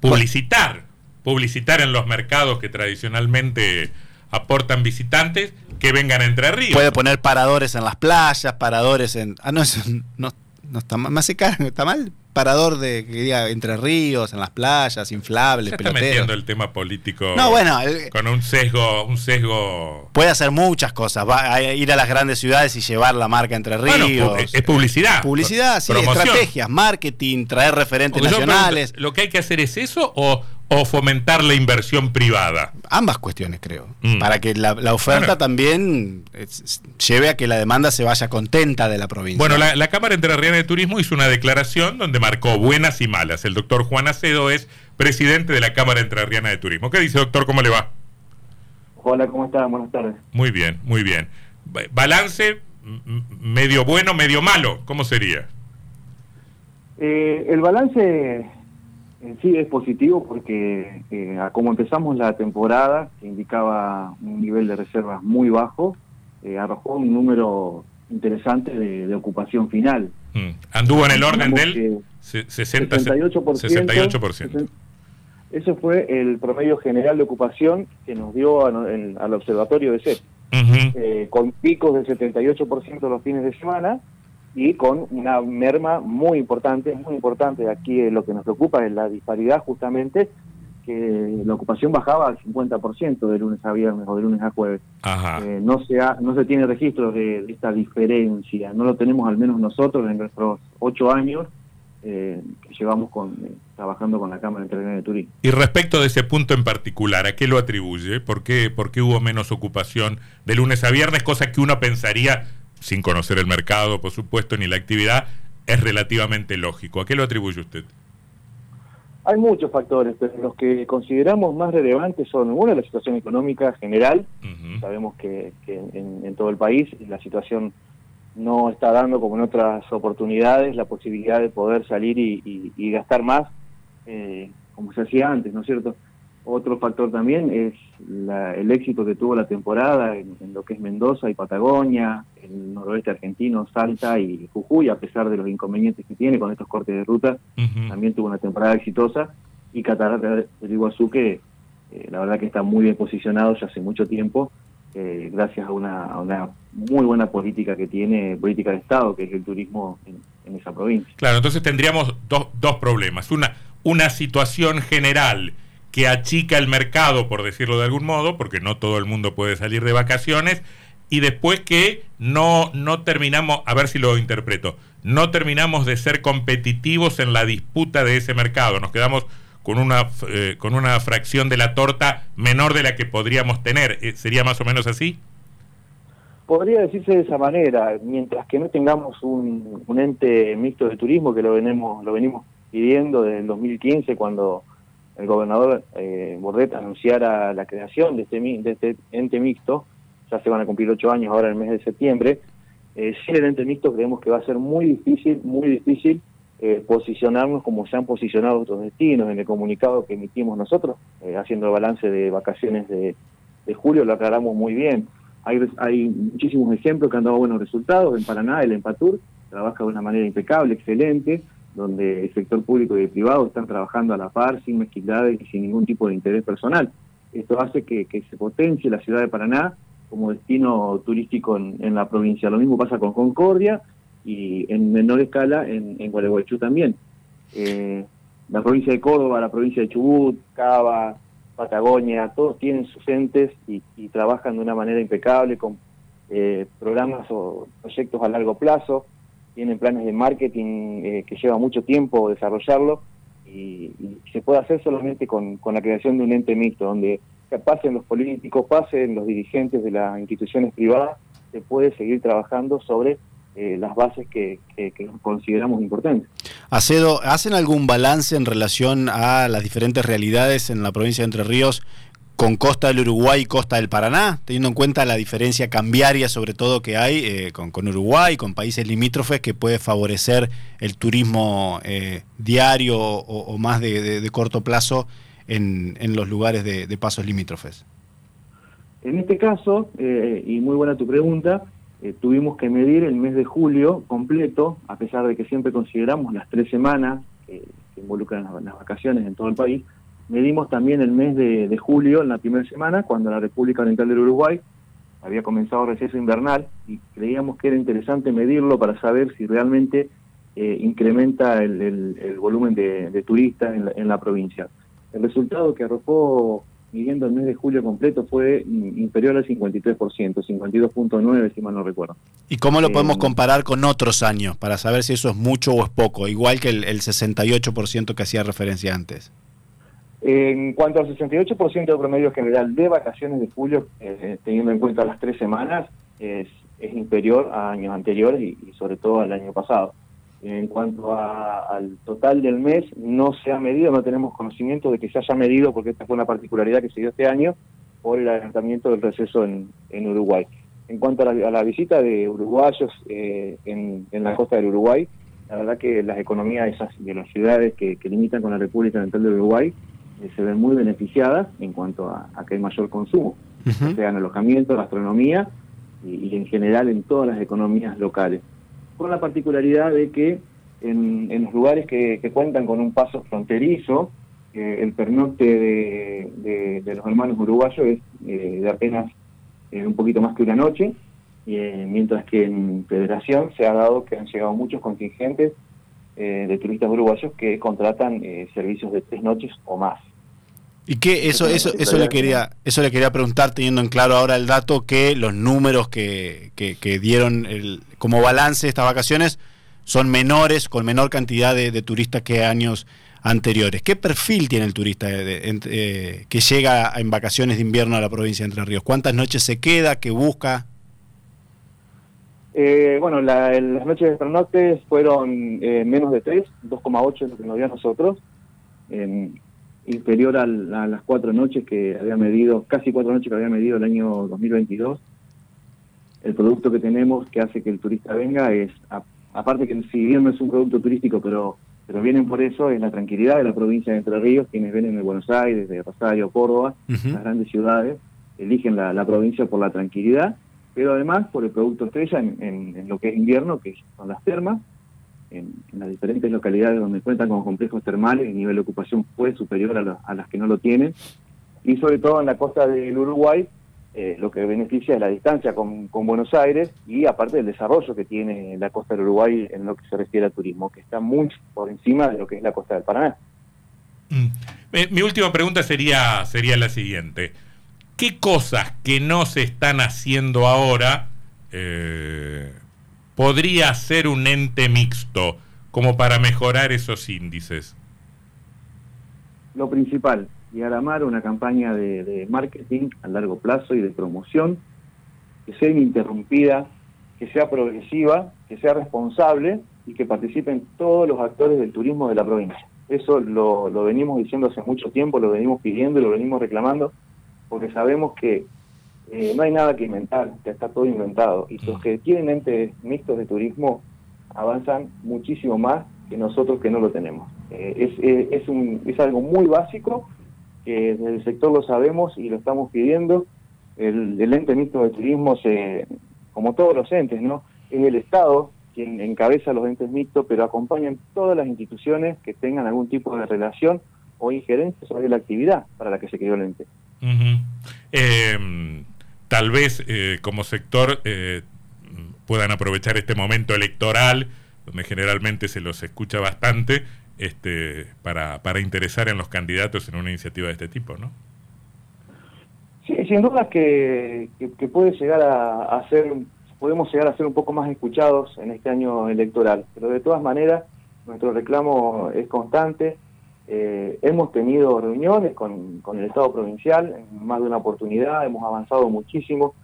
publicitar, publicitar en los mercados que tradicionalmente aportan visitantes que vengan a Entre Ríos. Puede poner paradores en las playas, paradores en... Ah, no, eso no, no está mal, me hace está mal. Parador de que diga Entre Ríos, en las playas, inflables, está metiendo el tema político No, bueno, el- con un sesgo, un sesgo Puede hacer muchas cosas, va a ir a las grandes ciudades y llevar la marca Entre Bueno, Ríos. pu- es publicidad. Publicidad, sí, Promoción. estrategias, marketing, traer referentes Porque nacionales. pregunto, ¿Lo que hay que hacer es eso o, o fomentar la inversión privada? Ambas cuestiones, creo. Mm. Para que la, la oferta Bueno. también es- lleve a que la demanda se vaya contenta de la provincia. Bueno, la, la Cámara Entrerriana de Turismo hizo una declaración donde marcó buenas y malas. El doctor Juan Acedo es presidente de la Cámara Entrerriana de Turismo. ¿Qué dice, doctor? ¿Cómo le va? Hola, ¿cómo están? Buenas tardes. Muy bien, muy bien. Ba- Balance, medio bueno, medio malo. ¿Cómo sería? Eh, el balance sí es positivo porque eh, como empezamos la temporada, que indicaba un nivel de reservas muy bajo, eh, arrojó un número interesante de, de ocupación final. Mm. Anduvo en el orden del que se- 60, 68%. 68%. Ese fue el promedio general de ocupación que nos dio a en- al observatorio de CEP, Ujú. eh, con picos del 78% los fines de semana y con una merma muy importante, muy importante. Aquí eh, lo que nos preocupa es la disparidad justamente, que la ocupación bajaba al 50% de lunes a viernes o de lunes a jueves. Ajá. Eh, no, se ha- no se tiene registro de, de esta diferencia, no lo tenemos al menos nosotros en nuestros ocho años eh, que llevamos con, eh, trabajando con la Cámara Internacional de Turismo. Y respecto de ese punto en particular, ¿a qué lo atribuye? ¿Por qué, por qué hubo menos ocupación de lunes a viernes? Cosa que uno pensaría, sin conocer el mercado, por supuesto, ni la actividad, es relativamente lógico. ¿A qué lo atribuye usted? Hay muchos factores, pero los que consideramos más relevantes son, uno, la situación económica general, sabemos que, que en, en todo el país la situación no está dando como en otras oportunidades la posibilidad de poder salir y, y- y gastar más eh, como se hacía antes, ¿no es cierto? Otro factor también es la- el éxito que tuvo la temporada en, en lo que es Mendoza y Patagonia, el noroeste argentino, Salta y Jujuy, a pesar de los inconvenientes que tiene con estos cortes de ruta, también tuvo una temporada exitosa y Catarata del Iguazú que eh, la verdad que está muy bien posicionado ya hace mucho tiempo eh, gracias a una, a una muy buena política que tiene, política de Estado, que es el turismo en, en esa provincia. Claro, entonces tendríamos dos, dos problemas. Una, una situación general que achica el mercado, por decirlo de algún modo, porque no todo el mundo puede salir de vacaciones, y después que no, no terminamos, a ver si lo interpreto, no terminamos de ser competitivos en la disputa de ese mercado. Nos quedamos con una, eh, con una fracción de la torta menor de la que podríamos tener. Eh, ¿Sería más o menos así? Podría decirse de esa manera, mientras que no tengamos un, ente mixto de turismo, que lo venimos, lo venimos pidiendo desde el 2015, cuando el gobernador eh, Bordet anunciara la creación de este, de este ente mixto, ya se van a cumplir ocho años ahora en el mes de septiembre, eh, sin el ente mixto creemos que va a ser muy difícil, muy difícil eh, posicionarnos como se han posicionado otros destinos en el comunicado que emitimos nosotros, eh, haciendo el balance de vacaciones de, de julio, lo aclaramos muy bien. Hay, hay muchísimos ejemplos que han dado buenos resultados. En Paraná, el Empatur trabaja de una manera impecable, excelente, donde el sector público y el privado están trabajando a la par, sin mezquindades y sin ningún tipo de interés personal. Esto hace que, que se potencie la ciudad de Paraná como destino turístico en, la provincia. Lo mismo pasa con Concordia y en menor escala en, en Gualeguaychú también. Eh, la provincia de Córdoba, la provincia de Chubut, Cava, Patagonia, todos tienen sus entes y, y trabajan de una manera impecable con eh, programas o proyectos a largo plazo, tienen planes de marketing eh, que lleva mucho tiempo desarrollarlo y, se puede hacer solamente con, la creación de un ente mixto, donde pasen los políticos, pasen los dirigentes de las instituciones privadas, se puede seguir trabajando sobre eh, las bases que, que- que consideramos importantes. Acedo, ¿hacen algún balance en relación a las diferentes realidades en la provincia de Entre Ríos con costa del Uruguay y costa del Paraná, teniendo en cuenta la diferencia cambiaria sobre todo que hay eh, con, con Uruguay, con países limítrofes que puede favorecer el turismo eh, diario o, más de, de- corto plazo en, en los lugares de, pasos limítrofes? En este caso, eh, y muy buena tu pregunta, tuvimos que medir el mes de julio completo, a pesar de que siempre consideramos las tres semanas, que involucran las, vacaciones en todo el país, medimos también el mes de, julio, en la primera semana, cuando la República Oriental del Uruguay había comenzado el receso invernal y creíamos que era interesante medirlo para saber si realmente eh, incrementa el, volumen de, turistas en la, provincia. El resultado que arrojó midiendo el mes de julio completo fue inferior al 53%, 52.9 si mal no recuerdo. ¿Y cómo lo podemos eh, comparar con otros años para saber si eso es mucho o es poco? Igual que el, 68% que hacía referencia antes. En cuanto al 68% de promedio general de vacaciones de julio, eh, teniendo en cuenta las tres semanas, es, inferior a años anteriores y, sobre todo al año pasado. En cuanto al total del mes, no se ha medido, no tenemos conocimiento de que se haya medido, porque esta fue una particularidad que se dio este año por el adelantamiento del receso en, Uruguay. En cuanto a la, visita de uruguayos eh, en, la costa del Uruguay, la verdad que las economías esas, de las ciudades que, limitan con la República Oriental del Uruguay se ven muy beneficiadas en cuanto a, que hay mayor consumo, sea en alojamiento, gastronomía y en general en todas las economías locales. Con la particularidad de que en, los lugares que, cuentan con un paso fronterizo, eh, el pernocte de, los hermanos uruguayos es eh, de apenas eh, un poquito más que una noche, mientras que en Federación se ha dado que han llegado muchos contingentes de turistas uruguayos que contratan servicios de tres noches o más. Y que eso, eso, eso le quería, eso le quería preguntar, teniendo en claro ahora el dato que los números que, que, dieron el, como balance estas vacaciones son menores, con menor cantidad de, turistas que años anteriores. ¿Qué perfil tiene el turista eh, que llega en vacaciones de invierno a la provincia de Entre Ríos? ¿Cuántas noches se queda? ¿Qué busca? Eh, bueno, las noches de pernoctes fueron eh, menos de 3, 2,8 es lo que nos dio a nosotros inferior a las cuatro noches que había medido, casi cuatro noches que había medido el año 2022. El producto que tenemos que hace que el turista venga es, aparte que si bien no es un producto turístico, pero pero vienen por eso, es la tranquilidad de la provincia de Entre Ríos, quienes vienen de Buenos Aires, de Rosario, Córdoba, las grandes ciudades, eligen la, provincia por la tranquilidad, pero además por el producto estrella en lo que es invierno, que son las termas, en, las diferentes localidades donde cuentan con complejos termales, el nivel de ocupación fue superior a, las que no lo tienen, y sobre todo en la costa del Uruguay, eh, lo que beneficia es la distancia con, Buenos Aires y aparte del desarrollo que tiene la costa del Uruguay en lo que se refiere al turismo, que está muy por encima de lo que es la costa del Paraná. Mm. Eh, mi última pregunta sería, sería la siguiente. ¿Qué cosas que no se están haciendo ahora eh, podría ser un ente mixto como para mejorar esos índices? Lo principal, y a la mar una campaña de, marketing a largo plazo y de promoción que sea ininterrumpida, que sea progresiva, que sea responsable y que participen todos los actores del turismo de la provincia. Eso lo, lo venimos diciendo hace mucho tiempo, lo venimos pidiendo y lo venimos reclamando, porque sabemos que eh, no hay nada que inventar, ya está todo inventado. Y los mm. que tienen entes mixtos de turismo avanzan muchísimo más que nosotros que no lo tenemos. Eh, es, es, un, es algo muy básico, que desde el sector lo sabemos y lo estamos pidiendo. El, ente mixto de turismo, se, como todos los entes, ¿no? es el Estado quien encabeza los entes mixtos, pero acompañan todas las instituciones que tengan algún tipo de relación o injerencia sobre la actividad para la que se creó el ente tal vez eh, como sector eh, puedan aprovechar este momento electoral, donde generalmente se los escucha bastante, este, para, para interesar en los candidatos en una iniciativa de este tipo, ¿no? Sí, sin duda que, que, puede llegar a, a, ser, podemos llegar a ser un poco más escuchados en este año electoral, pero de todas maneras nuestro reclamo es constante, eh, hemos tenido reuniones con, el Estado provincial en más de una oportunidad, hemos avanzado muchísimo,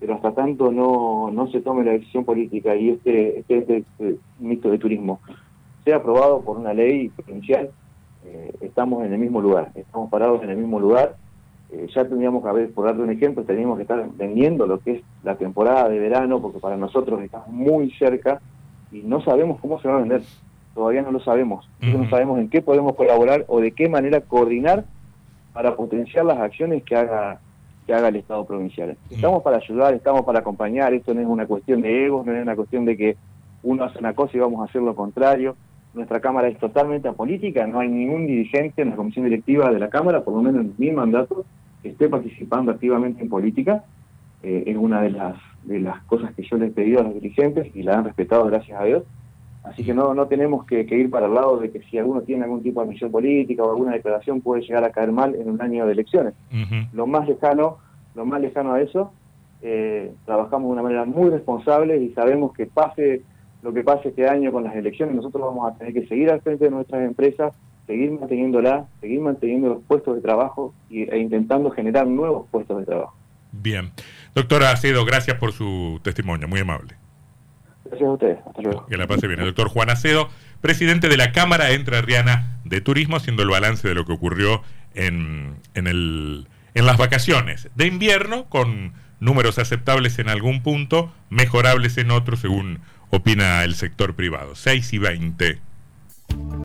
pero hasta tanto no, no se tome la decisión política y este, este, este, este mixto de turismo sea aprobado por una ley provincial, eh, estamos en el mismo lugar, estamos parados en el mismo lugar. Eh, ya tendríamos que haber, por darle un ejemplo, tendríamos que estar vendiendo lo que es la temporada de verano, porque para nosotros está muy cerca y no sabemos cómo se va a vender todavía no lo sabemos. No sabemos en qué podemos colaborar o de qué manera coordinar para potenciar las acciones que haga que haga el Estado provincial. Estamos para ayudar, estamos para acompañar, esto no es una cuestión de egos, no es una cuestión de que uno hace una cosa y vamos a hacer lo contrario. nuestra Cámara es totalmente apolítica, no hay ningún dirigente en la comisión directiva de la Cámara, por lo menos en mi mandato, que esté participando activamente en política. Eh, es una de las, de las cosas que yo les he pedido a los dirigentes y la han respetado, gracias a Dios. Así que no, no tenemos que, ir para el lado de que si alguno tiene algún tipo de misión política o alguna declaración puede llegar a caer mal en un año de elecciones. Lo más lejano, lo más lejano a eso, eh, trabajamos de una manera muy responsable y sabemos que pase lo que pase este año con las elecciones, nosotros vamos a tener que seguir al frente de nuestras empresas, seguir manteniéndola, seguir manteniendo los puestos de trabajo e intentando generar nuevos puestos de trabajo. Bien. Doctora Acedo, gracias por su testimonio, muy amable. Gracias a ustedes. Que la pase bien. El doctor Juan Acedo, presidente de la Cámara Entrerriana de Turismo, haciendo el balance de lo que ocurrió en, en, el, en las vacaciones de invierno, con números aceptables en algún punto, mejorables en otro, según opina el sector privado. 6 y 20.